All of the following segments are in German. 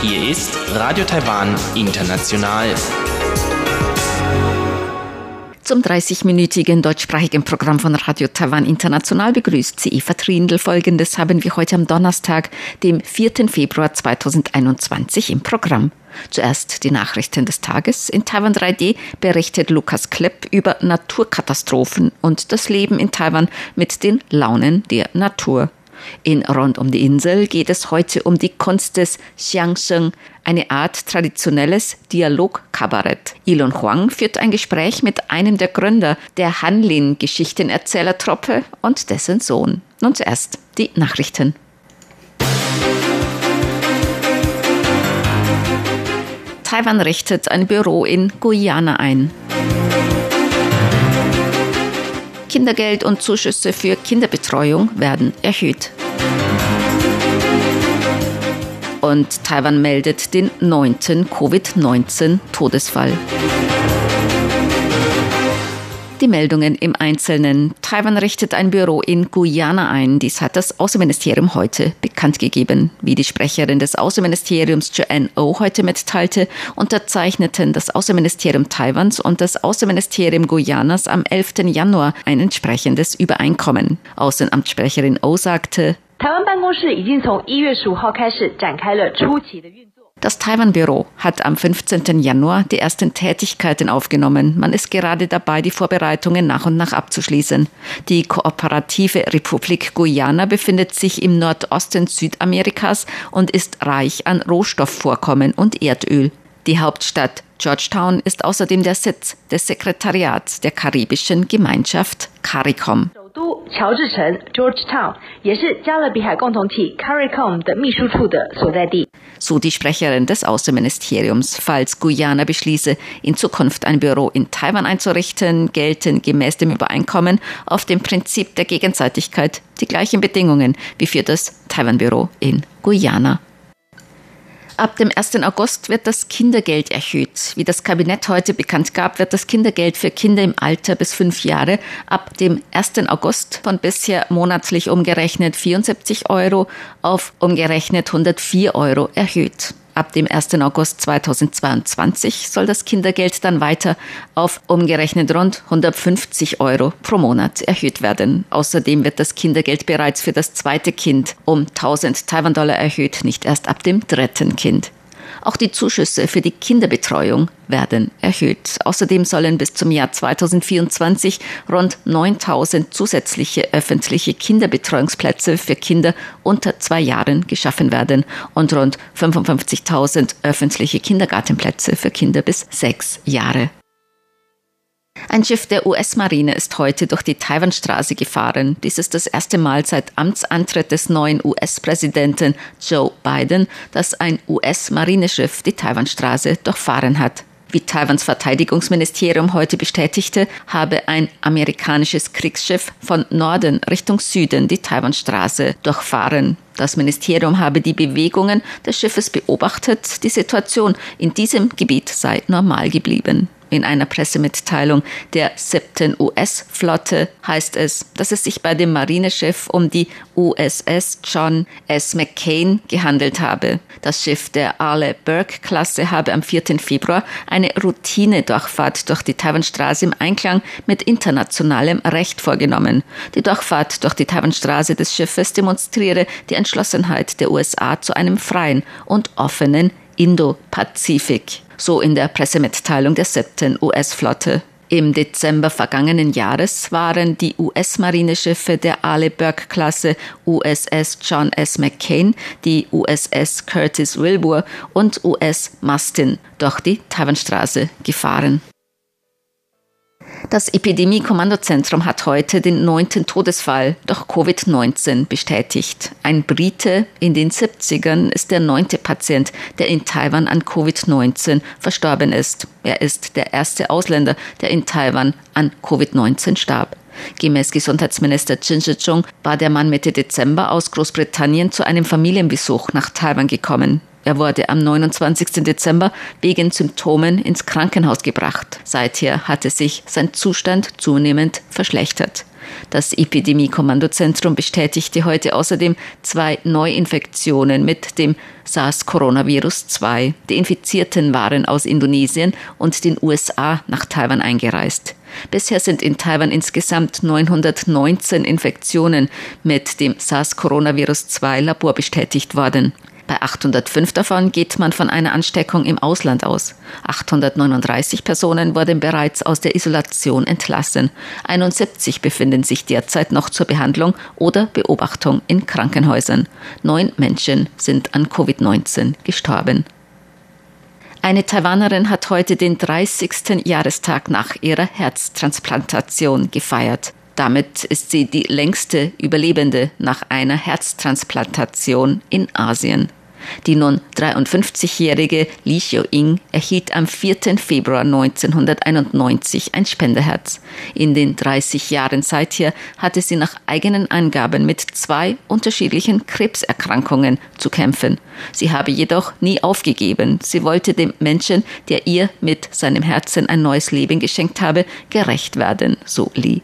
Hier ist Radio Taiwan International. Zum 30-minütigen deutschsprachigen Programm von Radio Taiwan International begrüßt sie Eva Trindl. Folgendes haben wir heute am Donnerstag, dem 4. Februar 2021 im Programm. Zuerst die Nachrichten des Tages. In Taiwan 3D berichtet Lukas Klepp über Naturkatastrophen und das Leben in Taiwan mit den Launen der Natur. In Rund um die Insel geht es heute um die Kunst des Xiangsheng, eine Art traditionelles Dialogkabarett. Ilon Huang führt ein Gespräch mit einem der Gründer der Hanlin Geschichtenerzählertruppe und dessen Sohn. Nun zuerst die Nachrichten. Taiwan richtet ein Büro in Guyana ein. Kindergeld und Zuschüsse für Kinderbetreuung werden erhöht. Und Taiwan meldet den neunten Covid-19-Todesfall Die Meldungen im Einzelnen. Taiwan richtet ein Büro in Guyana ein. Dies hat das Außenministerium heute bekannt gegeben. Wie die Sprecherin des Außenministeriums Joanne O heute mitteilte, unterzeichneten das Außenministerium Taiwans und das Außenministerium Guyanas am 11. Januar ein entsprechendes Übereinkommen. Außenamtssprecherin O sagte, 台湾办公室已经从一月十五号开始展开了初期的运作。 Das Taiwan-Büro hat am 15. Januar die ersten Tätigkeiten aufgenommen. Man ist gerade dabei, die Vorbereitungen nach und nach abzuschließen. Die kooperative Republik Guyana befindet sich im Nordosten Südamerikas und ist reich an Rohstoffvorkommen und Erdöl. Die Hauptstadt Georgetown ist außerdem der Sitz des Sekretariats der karibischen Gemeinschaft CARICOM. 都乔治城 Georgetown 也是加勒比海共同体 CARICOM 的秘书处的所在地。So die Sprecherin des Außenministeriums. Falls Guyana beschließe, in Zukunft ein Büro in Taiwan einzurichten, gelten gemäß dem Übereinkommen auf dem Prinzip der Gegenseitigkeit die gleichen Bedingungen wie für das Taiwan-Büro in Guyana. Ab dem 1. August wird das Kindergeld erhöht. Wie das Kabinett heute bekannt gab, wird das Kindergeld für Kinder im Alter bis fünf Jahre ab dem 1. August von bisher monatlich umgerechnet 74 Euro auf umgerechnet 104 Euro erhöht. Ab dem 1. August 2022 soll das Kindergeld dann weiter auf umgerechnet rund 150 Euro pro Monat erhöht werden. Außerdem wird das Kindergeld bereits für das zweite Kind um 1000 Taiwan-Dollar erhöht, nicht erst ab dem dritten Kind. Auch die Zuschüsse für die Kinderbetreuung werden erhöht. Außerdem sollen bis zum Jahr 2024 rund 9000 zusätzliche öffentliche Kinderbetreuungsplätze für Kinder unter zwei Jahren geschaffen werden und rund 55.000 öffentliche Kindergartenplätze für Kinder bis sechs Jahre. Ein Schiff der US-Marine ist heute durch die Taiwanstraße gefahren. Dies ist das erste Mal seit Amtsantritt des neuen US-Präsidenten Joe Biden, dass ein US-Marineschiff die Taiwanstraße durchfahren hat. Wie Taiwans Verteidigungsministerium heute bestätigte, habe ein amerikanisches Kriegsschiff von Norden Richtung Süden die Taiwanstraße durchfahren. Das Ministerium habe die Bewegungen des Schiffes beobachtet. Die Situation in diesem Gebiet sei normal geblieben. In einer Pressemitteilung der siebten US-Flotte heißt es, dass es sich bei dem Marineschiff um die USS John S. McCain gehandelt habe. Das Schiff der Arle Burke-Klasse habe am 4. Februar eine Routine-Durchfahrt durch die Taiwanstraße im Einklang mit internationalem Recht vorgenommen. Die Durchfahrt durch die Taiwanstraße des Schiffes demonstriere die Entschlossenheit der USA zu einem freien und offenen Indo-Pazifik so in der Pressemitteilung der siebten US-Flotte. Im Dezember vergangenen Jahres waren die US-Marineschiffe der Arleigh-Burke-Klasse USS John S. McCain, die USS Curtis Wilbur und US Mustin durch die Taiwanstraße gefahren. Das Epidemie-Kommandozentrum hat heute den neunten Todesfall durch Covid-19 bestätigt. Ein Brite in den 70ern ist der neunte Patient, der in Taiwan an Covid-19 verstorben ist. Er ist der erste Ausländer, der in Taiwan an Covid-19 starb. Gemäß Gesundheitsminister Chin Shih-chung war der Mann Mitte Dezember aus Großbritannien zu einem Familienbesuch nach Taiwan gekommen. Er wurde am 29. Dezember wegen Symptomen ins Krankenhaus gebracht. Seither hatte sich sein Zustand zunehmend verschlechtert. Das Epidemie-Kommandozentrum bestätigte heute außerdem zwei Neuinfektionen mit dem SARS-Coronavirus 2. Die Infizierten waren aus Indonesien und den USA nach Taiwan eingereist. Bisher sind in Taiwan insgesamt 919 Infektionen mit dem SARS-Coronavirus 2 Labor bestätigt worden. Bei 805 davon geht man von einer Ansteckung im Ausland aus. 839 Personen wurden bereits aus der Isolation entlassen. 71 befinden sich derzeit noch zur Behandlung oder Beobachtung in Krankenhäusern. Neun Menschen sind an Covid-19 gestorben. Eine Taiwanerin hat heute den 30. Jahrestag nach ihrer Herztransplantation gefeiert. Damit ist sie die längste Überlebende nach einer Herztransplantation in Asien. Die nun 53-jährige Li Xiu-Ying erhielt am 4. Februar 1991 ein Spenderherz. In den 30 Jahren seither hatte sie nach eigenen Angaben mit zwei unterschiedlichen Krebserkrankungen zu kämpfen. Sie habe jedoch nie aufgegeben. Sie wollte dem Menschen, der ihr mit seinem Herzen ein neues Leben geschenkt habe, gerecht werden, so Li.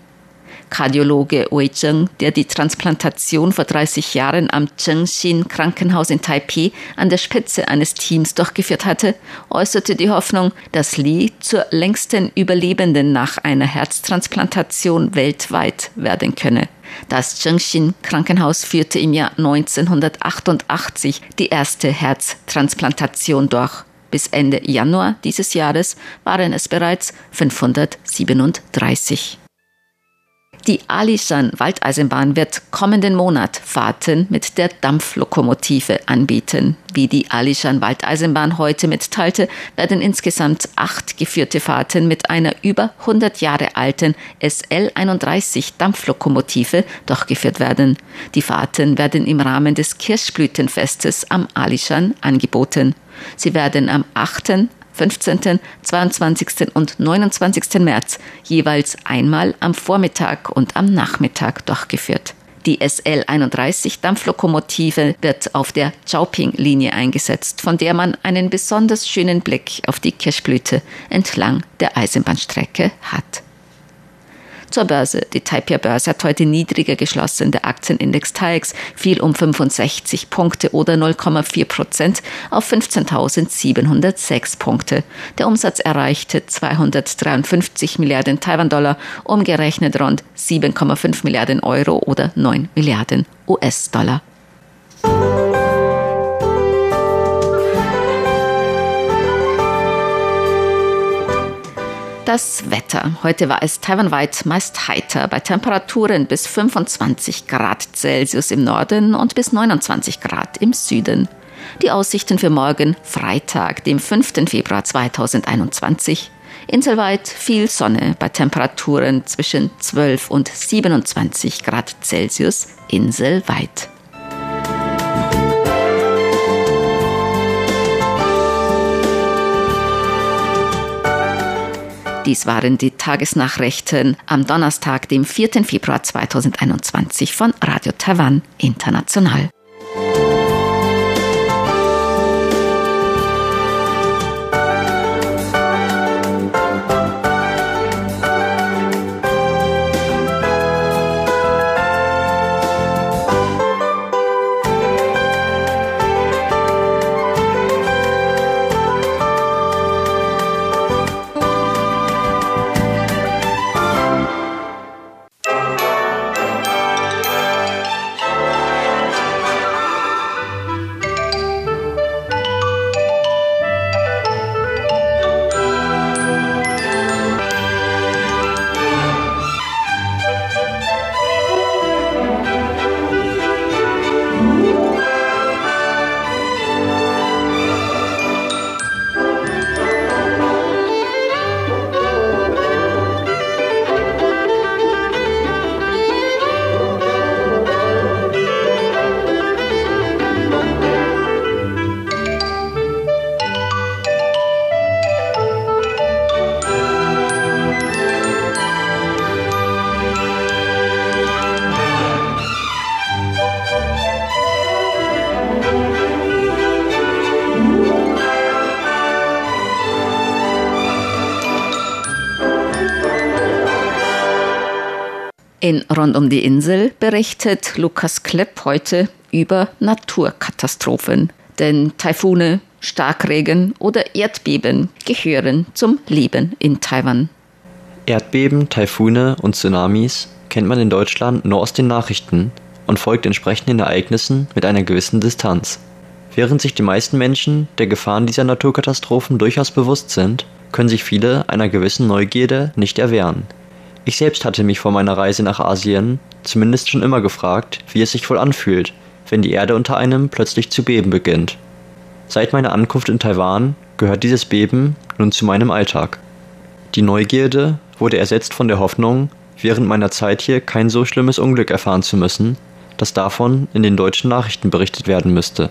Kardiologe Wei Zheng, der die Transplantation vor 30 Jahren am Zhengxin Krankenhaus in Taipei an der Spitze eines Teams durchgeführt hatte, äußerte die Hoffnung, dass Li zur längsten Überlebenden nach einer Herztransplantation weltweit werden könne. Das Zhengxin Krankenhaus führte im Jahr 1988 die erste Herztransplantation durch. Bis Ende Januar dieses Jahres waren es bereits 537. Die Alishan Waldeisenbahn wird kommenden Monat Fahrten mit der Dampflokomotive anbieten. Wie die Alishan Waldeisenbahn heute mitteilte, werden insgesamt acht geführte Fahrten mit einer über 100 Jahre alten SL31 Dampflokomotive durchgeführt werden. Die Fahrten werden im Rahmen des Kirschblütenfestes am Alishan angeboten. Sie werden am 8., 15., 22. und 29. März jeweils einmal am Vormittag und am Nachmittag durchgeführt. Die SL31 Dampflokomotive wird auf der Chaoping-Linie eingesetzt, von der man einen besonders schönen Blick auf die Kirschblüte entlang der Eisenbahnstrecke hat. Zur Börse. Die Taipei-Börse hat heute niedriger geschlossen. Der Aktienindex TAIEX fiel um 65 Punkte oder 0,4 Prozent auf 15.706 Punkte. Der Umsatz erreichte 253 Milliarden Taiwan-Dollar, umgerechnet rund 7,5 Milliarden Euro oder 9 Milliarden US-Dollar. Das Wetter. Heute war es taiwanweit meist heiter bei Temperaturen bis 25 Grad Celsius im Norden und bis 29 Grad im Süden. Die Aussichten für morgen, Freitag, dem 5. Februar 2021. Inselweit viel Sonne bei Temperaturen zwischen 12 und 27 Grad Celsius inselweit. Dies waren die Tagesnachrichten am Donnerstag, dem 4. Februar 2021 von Radio Taiwan International. In Rund um die Insel berichtet Lukas Klepp heute über Naturkatastrophen. Denn Taifune, Starkregen oder Erdbeben gehören zum Leben in Taiwan. Erdbeben, Taifune und Tsunamis kennt man in Deutschland nur aus den Nachrichten und folgt entsprechenden Ereignissen mit einer gewissen Distanz. Während sich die meisten Menschen der Gefahren dieser Naturkatastrophen durchaus bewusst sind, können sich viele einer gewissen Neugierde nicht erwehren. Ich selbst hatte mich vor meiner Reise nach Asien zumindest schon immer gefragt, wie es sich wohl anfühlt, wenn die Erde unter einem plötzlich zu beben beginnt. Seit meiner Ankunft in Taiwan gehört dieses Beben nun zu meinem Alltag. Die Neugierde wurde ersetzt von der Hoffnung, während meiner Zeit hier kein so schlimmes Unglück erfahren zu müssen, dass davon in den deutschen Nachrichten berichtet werden müsste.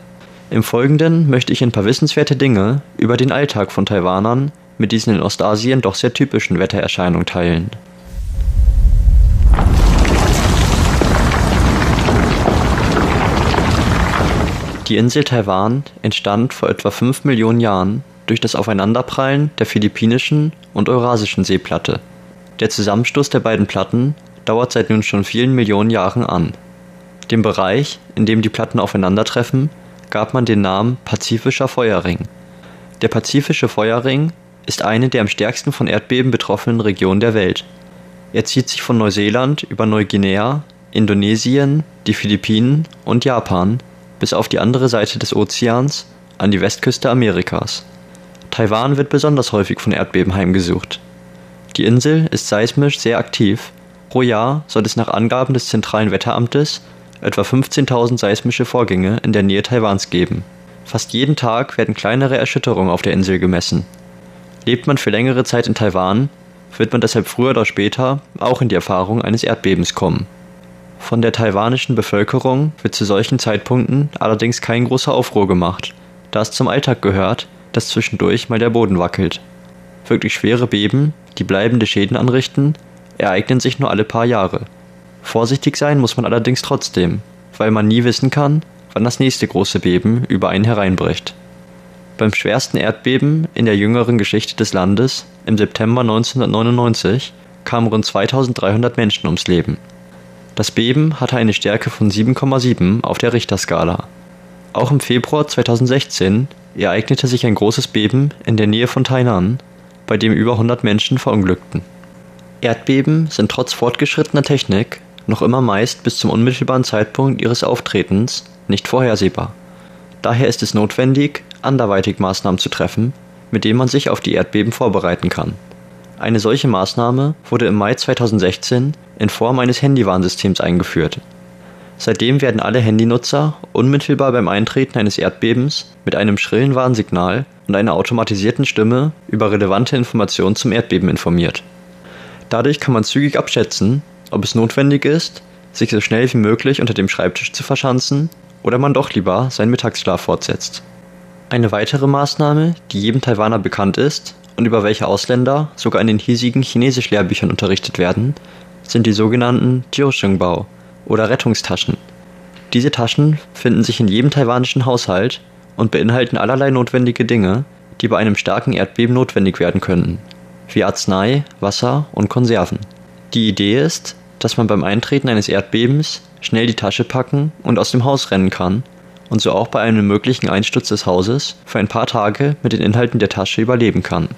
Im Folgenden möchte ich ein paar wissenswerte Dinge über den Alltag von Taiwanern mit diesen in Ostasien doch sehr typischen Wettererscheinungen teilen. Die Insel Taiwan entstand vor etwa 5 Millionen Jahren durch das Aufeinanderprallen der philippinischen und eurasischen Seeplatte. Der Zusammenstoß der beiden Platten dauert seit nun schon vielen Millionen Jahren an. Dem Bereich, in dem die Platten aufeinandertreffen, gab man den Namen Pazifischer Feuerring. Der Pazifische Feuerring ist eine der am stärksten von Erdbeben betroffenen Regionen der Welt. Er zieht sich von Neuseeland über Neuguinea, Indonesien, die Philippinen und Japan bis auf die andere Seite des Ozeans an die Westküste Amerikas. Taiwan wird besonders häufig von Erdbeben heimgesucht. Die Insel ist seismisch sehr aktiv. Pro Jahr soll es nach Angaben des Zentralen Wetteramtes etwa 15.000 seismische Vorgänge in der Nähe Taiwans geben. Fast jeden Tag werden kleinere Erschütterungen auf der Insel gemessen. Lebt man für längere Zeit in Taiwan, wird man deshalb früher oder später auch in die Erfahrung eines Erdbebens kommen. Von der taiwanischen Bevölkerung wird zu solchen Zeitpunkten allerdings kein großer Aufruhr gemacht, da es zum Alltag gehört, dass zwischendurch mal der Boden wackelt. Wirklich schwere Beben, die bleibende Schäden anrichten, ereignen sich nur alle paar Jahre. Vorsichtig sein muss man allerdings trotzdem, weil man nie wissen kann, wann das nächste große Beben über einen hereinbricht. Beim schwersten Erdbeben in der jüngeren Geschichte des Landes im September 1999 kamen rund 2300 Menschen ums Leben. Das Beben hatte eine Stärke von 7,7 auf der Richterskala. Auch im Februar 2016 ereignete sich ein großes Beben in der Nähe von Tainan, bei dem über 100 Menschen verunglückten. Erdbeben sind trotz fortgeschrittener Technik noch immer meist bis zum unmittelbaren Zeitpunkt ihres Auftretens nicht vorhersehbar. Daher ist es notwendig, anderweitig Maßnahmen zu treffen, mit denen man sich auf die Erdbeben vorbereiten kann. Eine solche Maßnahme wurde im Mai 2016 in Form eines Handywarnsystems eingeführt. Seitdem werden alle Handynutzer unmittelbar beim Eintreten eines Erdbebens mit einem schrillen Warnsignal und einer automatisierten Stimme über relevante Informationen zum Erdbeben informiert. Dadurch kann man zügig abschätzen, ob es notwendig ist, sich so schnell wie möglich unter dem Schreibtisch zu verschanzen oder man doch lieber seinen Mittagsschlaf fortsetzt. Eine weitere Maßnahme, die jedem Taiwaner bekannt ist und über welche Ausländer sogar in den hiesigen Chinesisch-Lehrbüchern unterrichtet werden, sind die sogenannten Jiusheng-Bao oder Rettungstaschen. Diese Taschen finden sich in jedem taiwanischen Haushalt und beinhalten allerlei notwendige Dinge, die bei einem starken Erdbeben notwendig werden könnten, wie Arznei, Wasser und Konserven. Die Idee ist, dass man beim Eintreten eines Erdbebens schnell die Tasche packen und aus dem Haus rennen kann und so auch bei einem möglichen Einsturz des Hauses für ein paar Tage mit den Inhalten der Tasche überleben kann.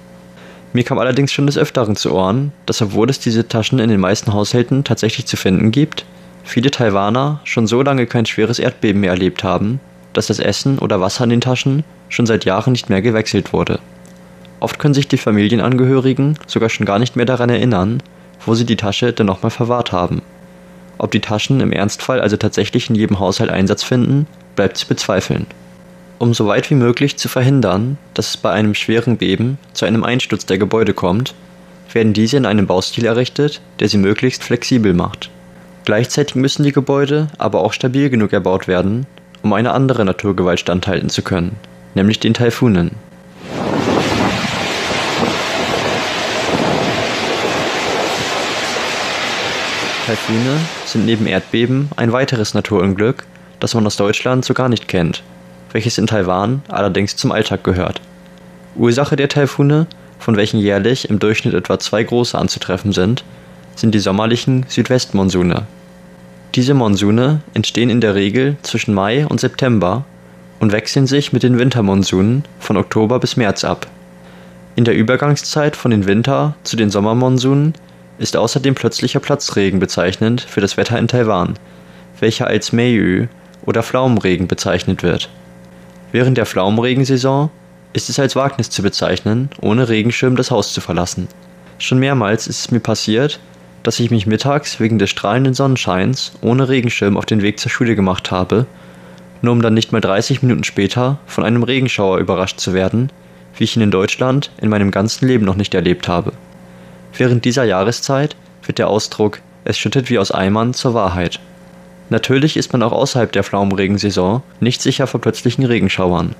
Mir kam allerdings schon des Öfteren zu Ohren, dass obwohl es diese Taschen in den meisten Haushalten tatsächlich zu finden gibt, viele Taiwaner schon so lange kein schweres Erdbeben mehr erlebt haben, dass das Essen oder Wasser in den Taschen schon seit Jahren nicht mehr gewechselt wurde. Oft können sich die Familienangehörigen sogar schon gar nicht mehr daran erinnern, wo sie die Tasche denn nochmal verwahrt haben. Ob die Taschen im Ernstfall also tatsächlich in jedem Haushalt Einsatz finden, bleibt zu bezweifeln um so weit wie möglich zu verhindern, dass es bei einem schweren Beben zu einem Einsturz der Gebäude kommt, werden diese in einem Baustil errichtet, der sie möglichst flexibel macht. Gleichzeitig müssen die Gebäude aber auch stabil genug erbaut werden, um einer anderen Naturgewalt standhalten zu können, nämlich den Taifunen. Taifune sind neben Erdbeben ein weiteres Naturunglück, das man aus Deutschland so gar nicht kennt welches in Taiwan allerdings zum Alltag gehört. Ursache der Taifune, von welchen jährlich im Durchschnitt etwa zwei große anzutreffen sind, sind die sommerlichen Südwestmonsune. Diese Monsune entstehen in der Regel zwischen Mai und September und wechseln sich mit den Wintermonsunen von Oktober bis März ab. In der Übergangszeit von den Winter - zu den Sommermonsunen ist außerdem plötzlicher Platzregen bezeichnend für das Wetter in Taiwan, welcher als Meiyu oder Pflaumenregen bezeichnet wird. Während der Pflaumenregensaison ist es als Wagnis zu bezeichnen, ohne Regenschirm das Haus zu verlassen. Schon mehrmals ist es mir passiert, dass ich mich mittags wegen des strahlenden Sonnenscheins ohne Regenschirm auf den Weg zur Schule gemacht habe nur um dann nicht mal 30 Minuten später von einem Regenschauer überrascht zu werden, wie ich ihn in Deutschland in meinem ganzen Leben noch nicht erlebt habe. Während dieser Jahreszeit wird der Ausdruck es schüttet wie aus Eimern zur Wahrheit. Natürlich ist man auch außerhalb der Pflaumenregensaison nicht sicher vor plötzlichen Regenschauern.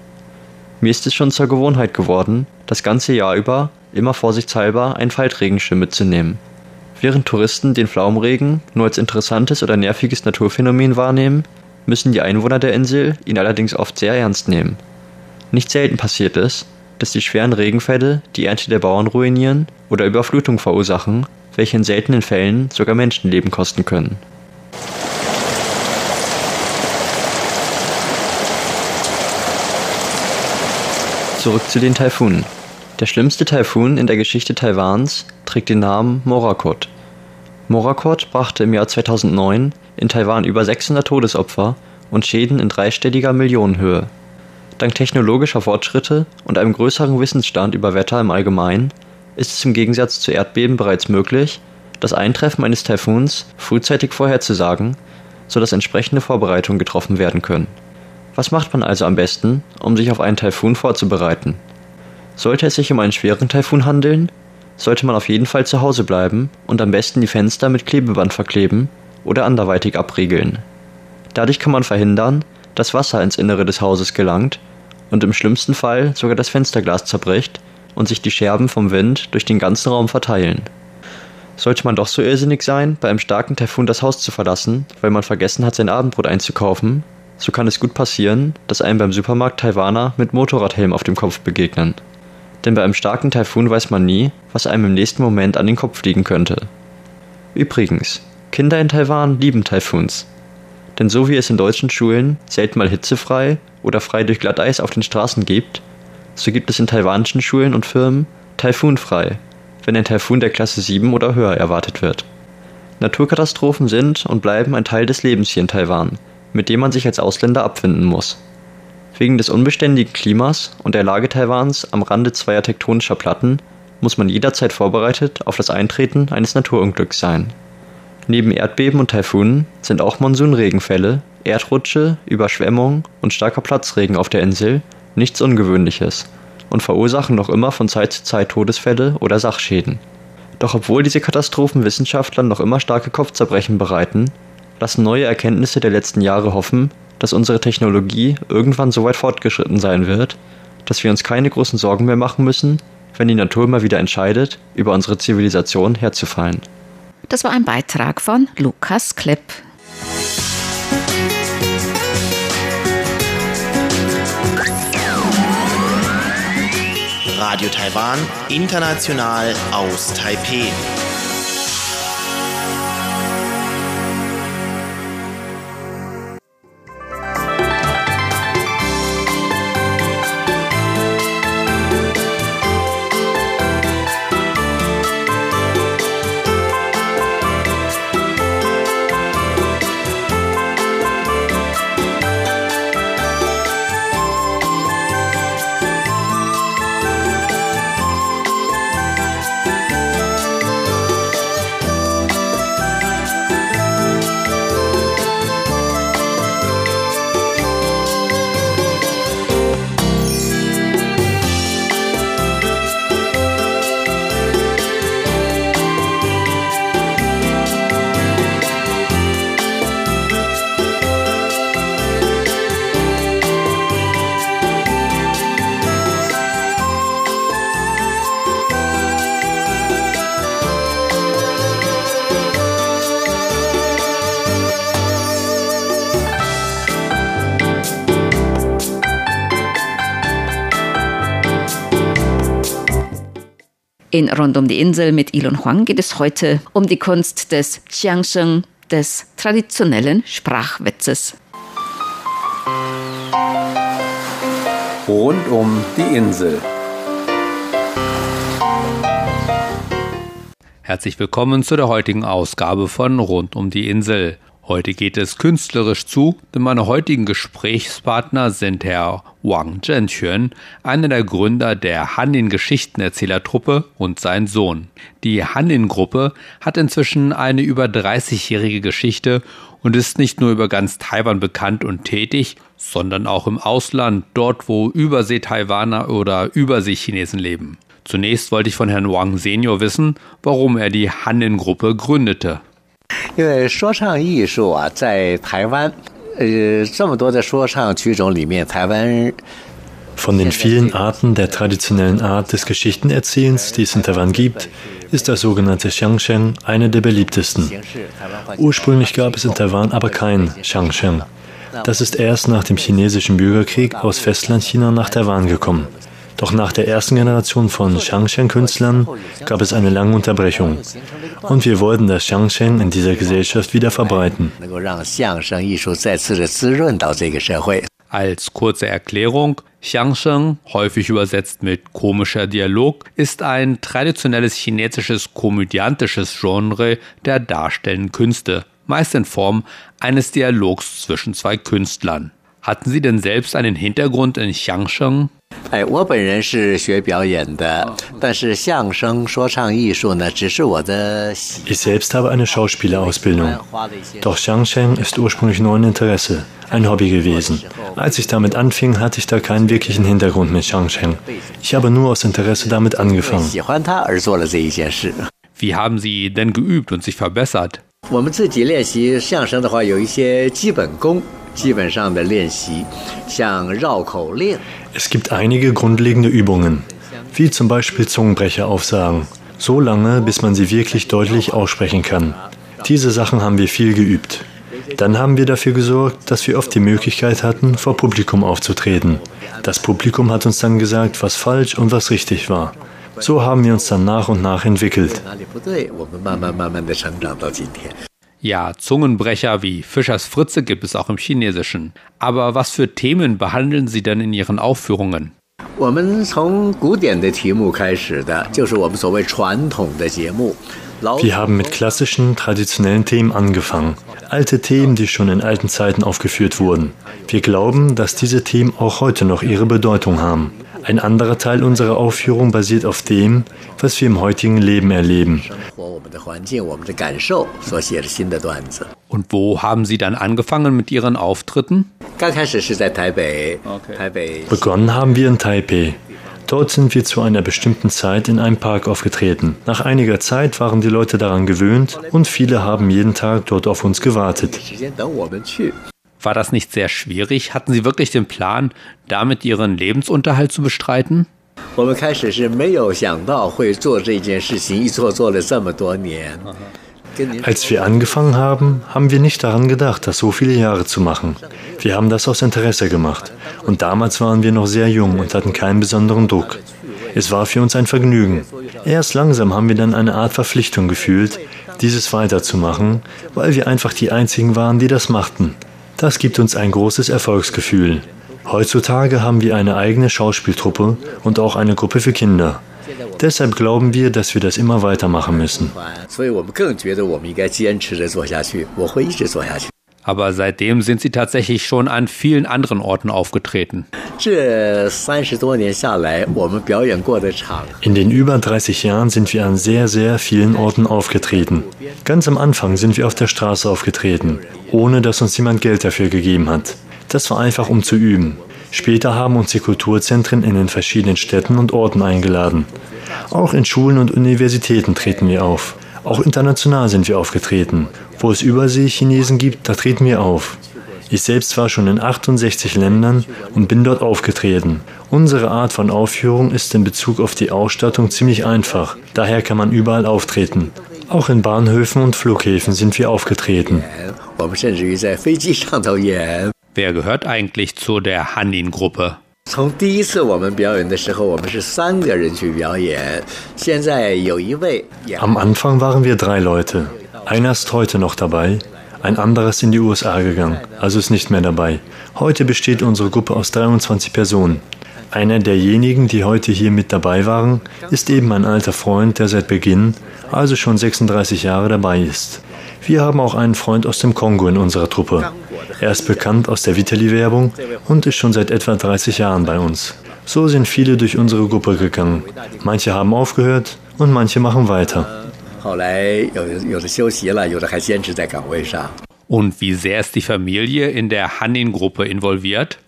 Mir ist es schon zur Gewohnheit geworden, das ganze Jahr über immer vorsichtshalber einen Faltregenschirm mitzunehmen. Während Touristen den Pflaumenregen nur als interessantes oder nerviges Naturphänomen wahrnehmen, müssen die Einwohner der Insel ihn allerdings oft sehr ernst nehmen. Nicht selten passiert es, dass die schweren Regenfälle die Ernte der Bauern ruinieren oder Überflutung verursachen, welche in seltenen Fällen sogar Menschenleben kosten können. Zurück zu den Taifunen. Der schlimmste Taifun in der Geschichte Taiwans trägt den Namen Morakot. Morakot brachte im Jahr 2009 in Taiwan über 600 Todesopfer und Schäden in dreistelliger Millionenhöhe. Dank technologischer Fortschritte und einem größeren Wissensstand über Wetter im Allgemeinen ist es im Gegensatz zu Erdbeben bereits möglich, das Eintreffen eines Taifuns frühzeitig vorherzusagen, sodass entsprechende Vorbereitungen getroffen werden können. Was macht man also am besten, um sich auf einen Taifun vorzubereiten? Sollte es sich um einen schweren Taifun handeln, sollte man auf jeden Fall zu Hause bleiben und am besten die Fenster mit Klebeband verkleben oder anderweitig abriegeln. Dadurch kann man verhindern, dass Wasser ins Innere des Hauses gelangt und im schlimmsten Fall sogar das Fensterglas zerbricht und sich die Scherben vom Wind durch den ganzen Raum verteilen. Sollte man doch so irrsinnig sein, bei einem starken Taifun das Haus zu verlassen, weil man vergessen hat, sein Abendbrot einzukaufen, so kann es gut passieren, dass einem beim Supermarkt Taiwaner mit Motorradhelm auf dem Kopf begegnen. Denn bei einem starken Taifun weiß man nie, was einem im nächsten Moment an den Kopf fliegen könnte. Übrigens, Kinder in Taiwan lieben Taifuns. Denn so wie es in deutschen Schulen selten mal hitzefrei oder frei durch Glatteis auf den Straßen gibt, so gibt es in taiwanischen Schulen und Firmen Taifunfrei, wenn ein Taifun der Klasse 7 oder höher erwartet wird. Naturkatastrophen sind und bleiben ein Teil des Lebens hier in Taiwan, mit dem man sich als Ausländer abfinden muss. Wegen des unbeständigen Klimas und der Lage Taiwans am Rande zweier tektonischer Platten muss man jederzeit vorbereitet auf das Eintreten eines Naturunglücks sein. Neben Erdbeben und Taifunen sind auch Monsunregenfälle, Erdrutsche, Überschwemmungen und starker Platzregen auf der Insel nichts Ungewöhnliches und verursachen noch immer von Zeit zu Zeit Todesfälle oder Sachschäden. Doch obwohl diese Katastrophen Wissenschaftlern noch immer starke Kopfzerbrechen bereiten, lassen neue Erkenntnisse der letzten Jahre hoffen, dass unsere Technologie irgendwann so weit fortgeschritten sein wird, dass wir uns keine großen Sorgen mehr machen müssen, wenn die Natur mal wieder entscheidet, über unsere Zivilisation herzufallen. Das war ein Beitrag von Lukas Klepp. Radio Taiwan, international aus Taipeh. In Rund um die Insel mit Ilon Huang geht es heute um die Kunst des Xiangsheng, des traditionellen Sprachwitzes. Rund um die Insel. Herzlich willkommen zu der heutigen Ausgabe von Rund um die Insel. Heute geht es künstlerisch zu, denn meine heutigen Gesprächspartner sind Herr Wang Zhenquan, einer der Gründer der Hanin Geschichtenerzählertruppe und sein Sohn. Die Hanin Gruppe hat inzwischen eine über 30-jährige Geschichte und ist nicht nur über ganz Taiwan bekannt und tätig, sondern auch im Ausland, dort wo Übersee-Taiwaner oder Übersee-Chinesen leben. Zunächst wollte ich von Herrn Wang Senior wissen, warum er die Hanin Gruppe gründete. 因为说唱艺术啊，在台湾，呃，这么多的说唱曲种里面，台湾 Von den vielen Arten der traditionellen Art des Geschichtenerzählens, die es in Taiwan gibt, ist das sogenannte Xiangsheng eine der beliebtesten. Ursprünglich gab es in Taiwan aber kein Xiangsheng. Das ist erst nach dem chinesischen Bürgerkrieg aus Festlandchina nach Taiwan gekommen. Doch nach der ersten Generation von Xiangsheng-Künstlern gab es eine lange Unterbrechung. Und wir wollten das Xiangsheng in dieser Gesellschaft wieder verbreiten. Als kurze Erklärung, Xiangsheng, häufig übersetzt mit komischer Dialog, ist ein traditionelles chinesisches komödiantisches Genre der darstellenden Künste, meist in Form eines Dialogs zwischen zwei Künstlern. Hatten Sie denn selbst einen Hintergrund in Xiangsheng? Hey, ich selbst habe eine Schauspielerausbildung. Doch Xiangsheng ist ursprünglich nur ein Interesse, ein Hobby gewesen. Als ich damit anfing, hatte ich da keinen wirklichen Hintergrund mit Xiangsheng. Ich habe nur aus Interesse damit angefangen. Wie haben Sie denn geübt und sich verbessert? 我们自己练习相声的话，有一些基本功。es gibt einige grundlegende Übungen, wie zum Beispiel Zungenbrecher aufsagen, so lange, bis man sie wirklich deutlich aussprechen kann. Diese Sachen haben wir viel geübt. Dann haben wir dafür gesorgt, dass wir oft die Möglichkeit hatten, vor Publikum aufzutreten. Das Publikum hat uns dann gesagt, was falsch und was richtig war. So haben wir uns dann nach und nach entwickelt. Ja, Zungenbrecher wie Fischers Fritze gibt es auch im Chinesischen. Aber was für Themen behandeln Sie denn in Ihren Aufführungen? Wir haben mit klassischen, traditionellen Themen angefangen. Alte Themen, die schon in alten Zeiten aufgeführt wurden. Wir glauben, dass diese Themen auch heute noch ihre Bedeutung haben. Ein anderer Teil unserer Aufführung basiert auf dem, was wir im heutigen Leben erleben. Und wo haben Sie dann angefangen mit Ihren Auftritten? Begonnen haben wir in Taipei. Dort sind wir zu einer bestimmten Zeit in einem Park aufgetreten. Nach einiger Zeit waren die Leute daran gewöhnt und viele haben jeden Tag dort auf uns gewartet. War das nicht sehr schwierig? Hatten Sie wirklich den Plan, damit Ihren Lebensunterhalt zu bestreiten? Als wir angefangen haben, haben wir nicht daran gedacht, das so viele Jahre zu machen. Wir haben das aus Interesse gemacht. Und damals waren wir noch sehr jung und hatten keinen besonderen Druck. Es war für uns ein Vergnügen. Erst langsam haben wir dann eine Art Verpflichtung gefühlt, dieses weiterzumachen, weil wir einfach die Einzigen waren, die das machten. Das gibt uns ein großes Erfolgsgefühl. Heutzutage haben wir eine eigene Schauspieltruppe und auch eine Gruppe für Kinder. Deshalb glauben wir, dass wir das immer weitermachen müssen. Aber seitdem sind Sie tatsächlich schon an vielen anderen Orten aufgetreten. In den über 30 Jahren sind wir an sehr, sehr vielen Orten aufgetreten. Ganz am Anfang sind wir auf der Straße aufgetreten, ohne dass uns jemand Geld dafür gegeben hat. Das war einfach, um zu üben. Später haben uns die Kulturzentren in den verschiedenen Städten und Orten eingeladen. Auch in Schulen und Universitäten treten wir auf. Auch international sind wir aufgetreten. Wo es Übersee-Chinesen gibt, da treten wir auf. Ich selbst war schon in 68 Ländern und bin dort aufgetreten. Unsere Art von Aufführung ist in Bezug auf die Ausstattung ziemlich einfach. Daher kann man überall auftreten. Auch in Bahnhöfen und Flughäfen sind wir aufgetreten. Wer gehört eigentlich zu der Hanin-Gruppe? 从第一次我们表演的时候，我们是三个人去表演。现在有一位。Am Anfang waren wir drei Leute. Einer ist heute noch dabei. Ein anderer ist in die USA gegangen, also ist nicht mehr dabei. Heute besteht unsere Gruppe aus 23 Personen. Einer derjenigen, die heute hier mit dabei waren, ist eben ein alter Freund, der seit Beginn, also schon 36 Jahre dabei ist. Wir haben auch einen Freund aus dem Kongo in unserer Truppe. Er ist bekannt aus der Vitali-Werbung und ist schon seit etwa 30 Jahren bei uns. So sind viele durch unsere Gruppe gegangen. Manche haben aufgehört und manche machen weiter. Und wie sehr ist die Familie in der Hanin-Gruppe involviert?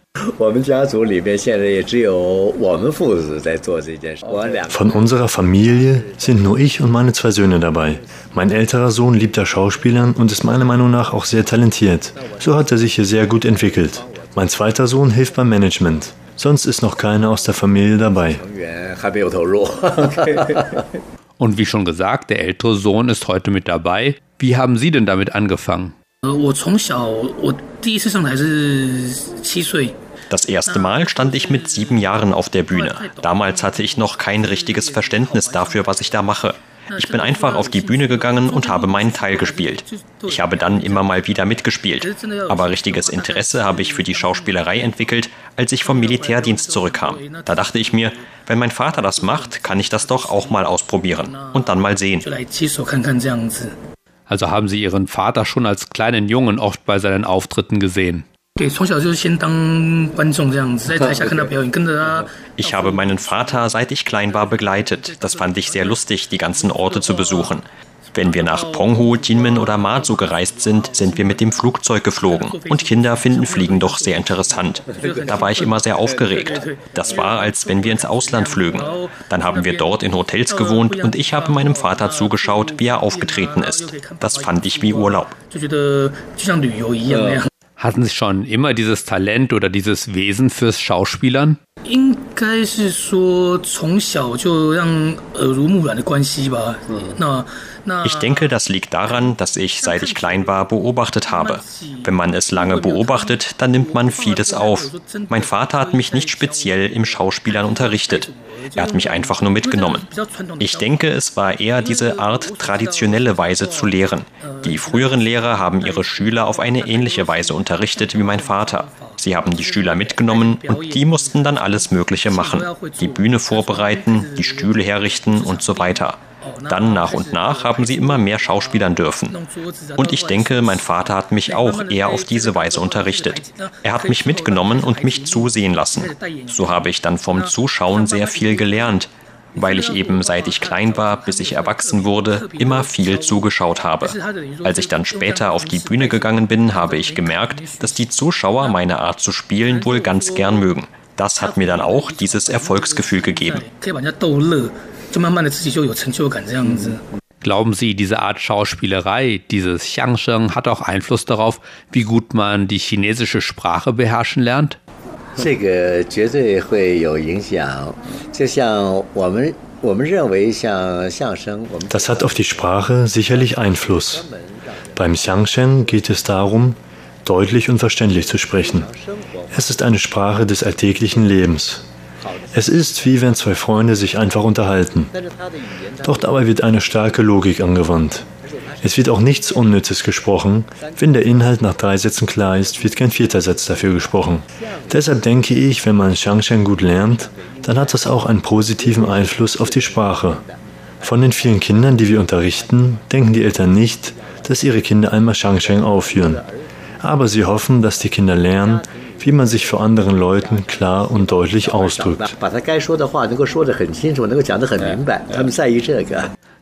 Von unserer Familie sind nur ich und meine zwei Söhne dabei. Mein älterer Sohn liebt das Schauspielern und ist meiner Meinung nach auch sehr talentiert. So hat er sich hier sehr gut entwickelt. Mein zweiter Sohn hilft beim Management. Sonst ist noch keiner aus der Familie dabei. Und wie schon gesagt, der ältere Sohn ist heute mit dabei. Wie haben Sie denn damit angefangen? Das erste Mal stand ich mit sieben Jahren auf der Bühne. Damals hatte ich noch kein richtiges Verständnis dafür, was ich da mache. Ich bin einfach auf die Bühne gegangen und habe meinen Teil gespielt. Ich habe dann immer mal wieder mitgespielt. Aber richtiges Interesse habe ich für die Schauspielerei entwickelt, als ich vom Militärdienst zurückkam. Da dachte ich mir, wenn mein Vater das macht, kann ich das doch auch mal ausprobieren und dann mal sehen. Also haben Sie Ihren Vater schon als kleinen Jungen oft bei seinen Auftritten gesehen? Ich habe meinen Vater, seit ich klein war, begleitet. Das fand ich sehr lustig, die ganzen Orte zu besuchen. Wenn wir nach Ponghu, Jinmen oder Matsu gereist sind, sind wir mit dem Flugzeug geflogen. Und Kinder finden Fliegen doch sehr interessant. Da war ich immer sehr aufgeregt. Das war, als wenn wir ins Ausland flögen. Dann haben wir dort in Hotels gewohnt und ich habe meinem Vater zugeschaut, wie er aufgetreten ist. Das fand ich wie Urlaub. Hatten Sie schon immer dieses Talent oder dieses Wesen fürs Schauspielern? Ich denke, das liegt daran, dass ich, seit ich klein war, beobachtet habe. Wenn man es lange beobachtet, dann nimmt man vieles auf. Mein Vater hat mich nicht speziell im Schauspielern unterrichtet. Er hat mich einfach nur mitgenommen. Ich denke, es war eher diese Art, traditionelle Weise zu lehren. Die früheren Lehrer haben ihre Schüler auf eine ähnliche Weise unterrichtet wie mein Vater. Sie haben die Schüler mitgenommen und die mussten dann alles Mögliche machen. Die Bühne vorbereiten, die Stühle herrichten und so weiter. Dann nach und nach haben sie immer mehr Schauspielern dürfen. Und ich denke, mein Vater hat mich auch eher auf diese Weise unterrichtet. Er hat mich mitgenommen und mich zusehen lassen. So habe ich dann vom Zuschauen sehr viel gelernt, weil ich eben seit ich klein war, bis ich erwachsen wurde, immer viel zugeschaut habe. Als ich dann später auf die Bühne gegangen bin, habe ich gemerkt, dass die Zuschauer meine Art zu spielen wohl ganz gern mögen. Das hat mir dann auch dieses Erfolgsgefühl gegeben. Glauben Sie, diese Art Schauspielerei, dieses Xiangsheng, hat auch Einfluss darauf, wie gut man die chinesische Sprache beherrschen lernt? Das hat auf die Sprache sicherlich Einfluss. Beim Xiangsheng geht es darum, deutlich und verständlich zu sprechen. Es ist eine Sprache des alltäglichen Lebens. Es ist wie wenn zwei Freunde sich einfach unterhalten. Doch dabei wird eine starke Logik angewandt. Es wird auch nichts Unnützes gesprochen. Wenn der Inhalt nach drei Sätzen klar ist, wird kein vierter Satz dafür gesprochen. Deshalb denke ich, wenn man Shangshan gut lernt, dann hat das auch einen positiven Einfluss auf die Sprache. Von den vielen Kindern, die wir unterrichten, denken die Eltern nicht, dass ihre Kinder einmal Shangshan aufführen. Aber sie hoffen, dass die Kinder lernen, wie man sich vor anderen Leuten klar und deutlich ausdrückt.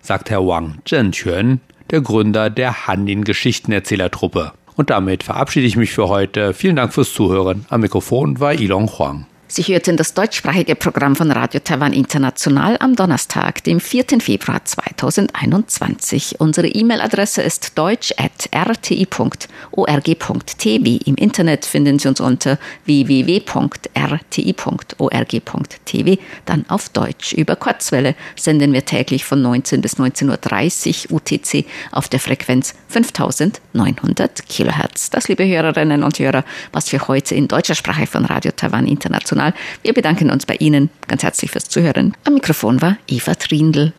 Sagt Herr Wang Zhenquan, der Gründer der Hanin Geschichtenerzählertruppe. Und damit verabschiede ich mich für heute. Vielen Dank fürs Zuhören. Am Mikrofon war Ilon Huang. Sie hörten das deutschsprachige Programm von Radio Taiwan International am Donnerstag, dem 4. Februar 2021. Unsere E-Mail-Adresse ist deutsch.rti.org.tv. Im Internet finden Sie uns unter www.rti.org.tv, dann auf Deutsch. Über Kurzwelle senden wir täglich von 19 bis 19.30 Uhr UTC auf der Frequenz 5900 Kilohertz. Das, liebe Hörerinnen und Hörer, was wir heute in deutscher Sprache von Radio Taiwan International International. Wir bedanken uns bei Ihnen ganz herzlich fürs Zuhören. Am Mikrofon war Eva Trindl.